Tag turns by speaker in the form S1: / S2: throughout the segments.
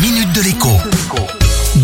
S1: minute de l'écho.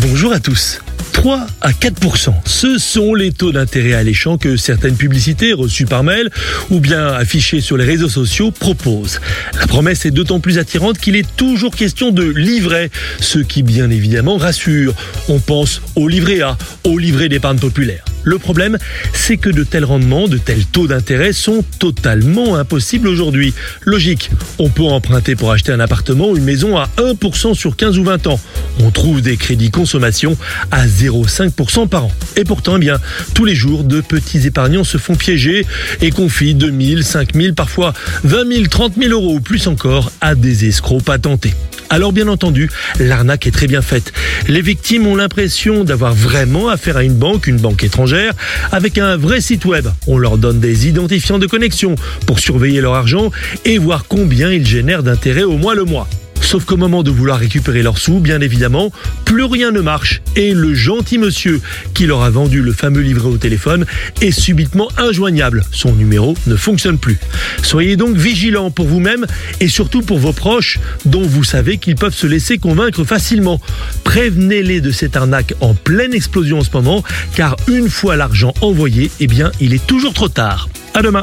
S2: Bonjour à tous. 3 à 4% ce sont les taux d'intérêt alléchants que certaines publicités reçues par mail ou bien affichées sur les réseaux sociaux proposent. La promesse est d'autant plus attirante qu'il est toujours question de livret, ce qui bien évidemment rassure. On pense au livret A, au livret d'épargne populaire. Le problème, c'est que de tels rendements, de tels taux d'intérêt sont totalement impossibles aujourd'hui. Logique, on peut emprunter pour acheter un appartement ou une maison à 1% sur 15 ou 20 ans. On trouve des crédits consommation à 0,5% par an. Et pourtant, eh bien, tous les jours, de petits épargnants se font piéger et confient 2000, 5000, parfois 20 000, 30 000 euros ou plus encore à des escrocs patentés. Alors bien entendu, l'arnaque est très bien faite. Les victimes ont l'impression d'avoir vraiment affaire à une banque, une banque étrangère, avec un vrai site web. On leur donne des identifiants de connexion pour surveiller leur argent et voir combien ils génèrent d'intérêts au mois le mois. Sauf qu'au moment de vouloir récupérer leurs sous, bien évidemment, plus rien ne marche. Et le gentil monsieur qui leur a vendu le fameux livret au téléphone est subitement injoignable. Son numéro ne fonctionne plus. Soyez donc vigilants pour vous-même et surtout pour vos proches dont vous savez qu'ils peuvent se laisser convaincre facilement. Prévenez-les de cette arnaque en pleine explosion en ce moment car une fois l'argent envoyé, eh bien, il est toujours trop tard. À demain.